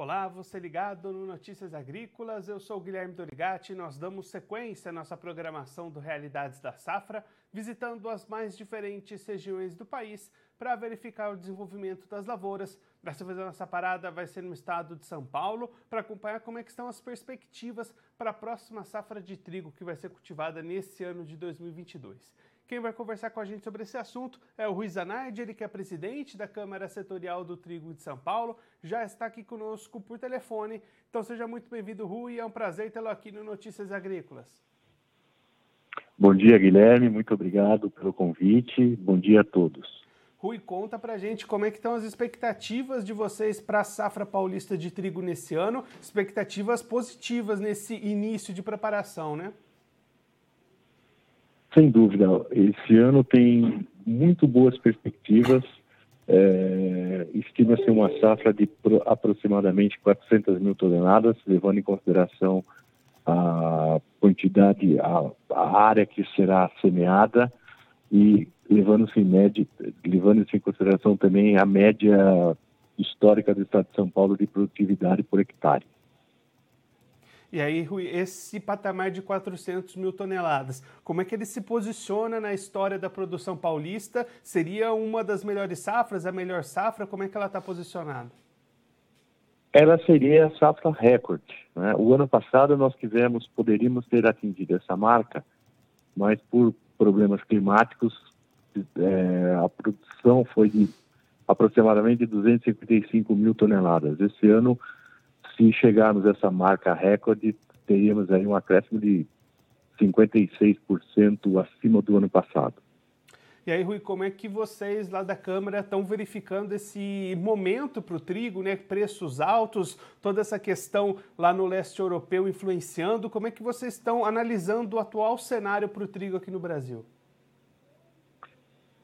Olá, você ligado no Notícias Agrícolas, eu sou Guilherme Dorigati e nós damos sequência à nossa programação do Realidades da Safra, visitando as mais diferentes regiões do país para verificar o desenvolvimento das lavouras. Dessa vez a nossa parada vai ser no estado de São Paulo para acompanhar como é estão as perspectivas para a próxima safra de trigo que vai ser cultivada nesse ano de 2022. Quem vai conversar com a gente sobre esse assunto é o Rui Zanardi, ele que é presidente da Câmara Setorial do Trigo de São Paulo, já está aqui conosco por telefone. Então seja muito bem-vindo, Rui, é um prazer tê-lo aqui no Notícias Agrícolas. Bom dia, Guilherme, muito obrigado pelo convite. Bom dia a todos. Rui, conta pra gente como é que estão as expectativas de vocês para a safra paulista de trigo nesse ano, expectativas positivas nesse início de preparação, né? Sem dúvida, esse ano tem muito boas perspectivas. É, Estima-se uma safra de aproximadamente 400 mil toneladas, levando em consideração a quantidade, a, a área que será semeada e levando-se em, levando em consideração também a média histórica do estado de São Paulo de produtividade por hectare. E aí, Rui, esse patamar de 400 mil toneladas, como é que ele se posiciona na história da produção paulista? Seria uma das melhores safras, a melhor safra? Como é que ela está posicionada? Ela seria a safra recorde. Né? O ano passado nós tivemos, poderíamos ter atingido essa marca, mas por problemas climáticos, é, a produção foi de aproximadamente 255 mil toneladas. Esse ano se chegarmos a essa marca recorde, teríamos aí um acréscimo de 56% acima do ano passado. E aí, Rui, como é que vocês lá da Câmara estão verificando esse momento para o trigo, né? Preços altos, toda essa questão lá no leste europeu influenciando. Como é que vocês estão analisando o atual cenário para o trigo aqui no Brasil?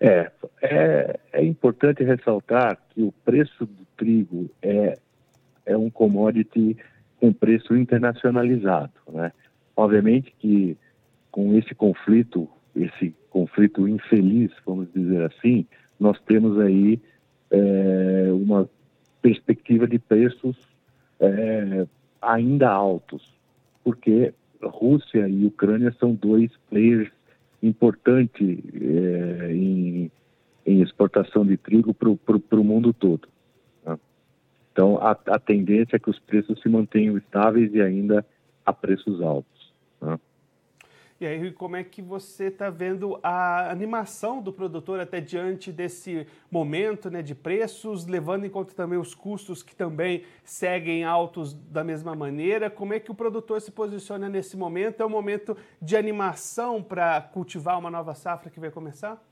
É, é, é importante ressaltar que o preço do trigo é é um commodity com preço internacionalizado, né? Obviamente que com esse conflito, esse conflito infeliz, vamos dizer assim, nós temos aí é, uma perspectiva de preços é, ainda altos, porque Rússia e Ucrânia são dois players importantes é, em, em, exportação de trigo para o mundo todo. Então, a, a tendência é que os preços se mantenham estáveis e ainda a preços altos. Né? E aí, como é que você está vendo a animação do produtor até diante desse momento né, de preços, levando em conta também os custos que também seguem altos da mesma maneira? Como é que o produtor se posiciona nesse momento? É um momento de animação para cultivar uma nova safra que vai começar?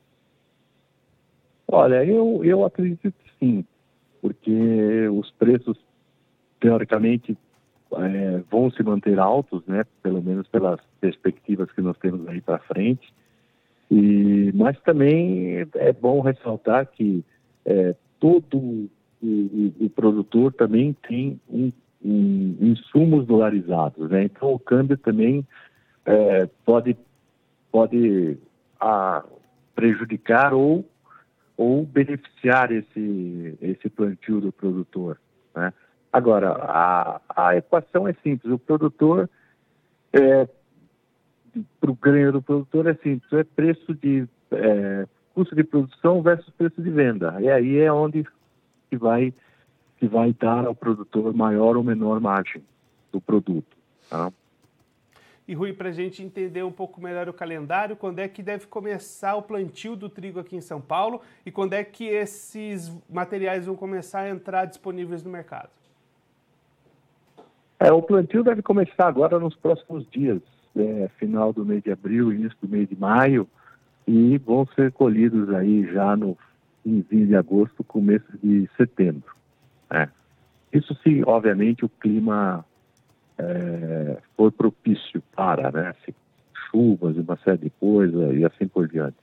Olha, eu, eu acredito que sim porque os preços, teoricamente, é, vão se manter altos, né? Pelo menos pelas perspectivas que nós temos aí para frente. E, mas também é bom ressaltar que é, todo o, o, o, produtor também tem um, um, insumos dolarizados, né? Então o câmbio também é, pode pode a, prejudicar ou ou beneficiar esse, esse plantio do produtor. Né? Agora, a, a equação é simples. O produtor, é, para o ganho do produtor é simples. É preço de é, custo de produção versus preço de venda. E aí é onde que vai que vai dar ao produtor maior ou menor margem do produto. Tá? E Rui, para a gente entender um pouco melhor o calendário, quando é que deve começar o plantio do trigo aqui em São Paulo e quando é que esses materiais vão começar a entrar disponíveis no mercado? É, o plantio deve começar agora nos próximos dias, é, final do mês de abril, início do mês de maio, e vão ser colhidos aí já no finzinho de agosto, começo de setembro. É. Isso se, obviamente, o clima é, for propício para, né? Chuvas e uma série de coisas e assim por diante.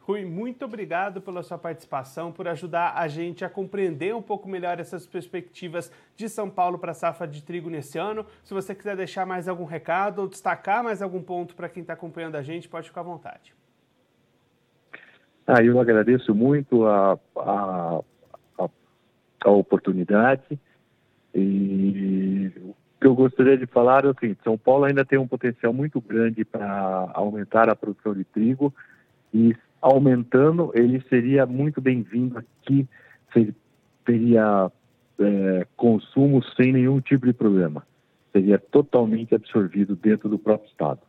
Rui, muito obrigado pela sua participação, por ajudar a gente a compreender um pouco melhor essas perspectivas de São Paulo para a safra de trigo nesse ano. Se você quiser deixar mais algum recado ou destacar mais algum ponto para quem está acompanhando a gente, pode ficar à vontade. Ah, eu agradeço muito a, a, a, a oportunidade E que eu gostaria de falar é o seguinte: São Paulo ainda tem um potencial muito grande para aumentar a produção de trigo e aumentando ele seria muito bem-vindo aqui, teria é, consumo sem nenhum tipo de problema, seria totalmente absorvido dentro do próprio estado.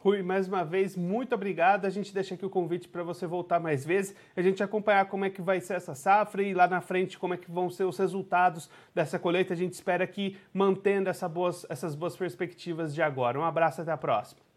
Rui, mais uma vez, muito obrigado. A gente deixa aqui o convite para você voltar mais vezes, a gente acompanhar como é que vai ser essa safra e lá na frente como é que vão ser os resultados dessa colheita. A gente espera que mantendo essa boas, essas boas perspectivas de agora. Um abraço, até a próxima.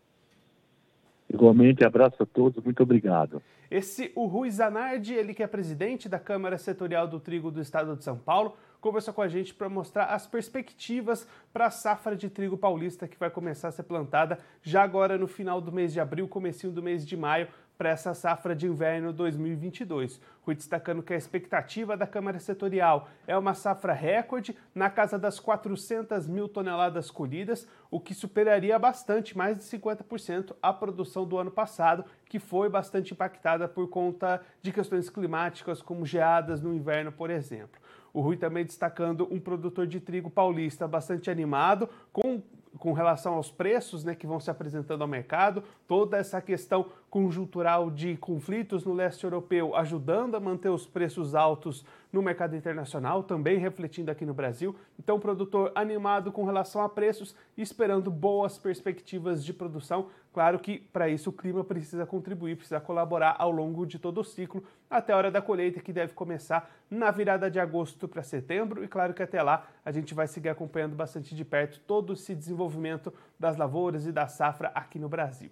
Igualmente, abraço a todos, muito obrigado. Esse, o Rui Zanardi, ele que é presidente da Câmara Setorial do Trigo do Estado de São Paulo, conversou com a gente para mostrar as perspectivas para a safra de trigo paulista que vai começar a ser plantada já agora no final do mês de abril, comecinho do mês de maio, para essa safra de inverno 2022. Fui destacando que a expectativa da Câmara Setorial é uma safra recorde na casa das 400 mil toneladas colhidas, o que superaria bastante, mais de 50%, a produção do ano passado, que foi bastante impactada por conta de questões climáticas, como geadas no inverno, por exemplo. O Rui também destacando um produtor de trigo paulista bastante animado, com com relação aos preços né, que vão se apresentando ao mercado, toda essa questão conjuntural de conflitos no leste europeu ajudando a manter os preços altos no mercado internacional, também refletindo aqui no Brasil. Então, produtor animado com relação a preços e esperando boas perspectivas de produção. Claro que para isso o clima precisa contribuir, precisa colaborar ao longo de todo o ciclo, até a hora da colheita, que deve começar na virada de agosto para setembro. E claro que até lá a gente vai seguir acompanhando bastante de perto todo esse desenvolvimento das lavouras e da safra aqui no Brasil.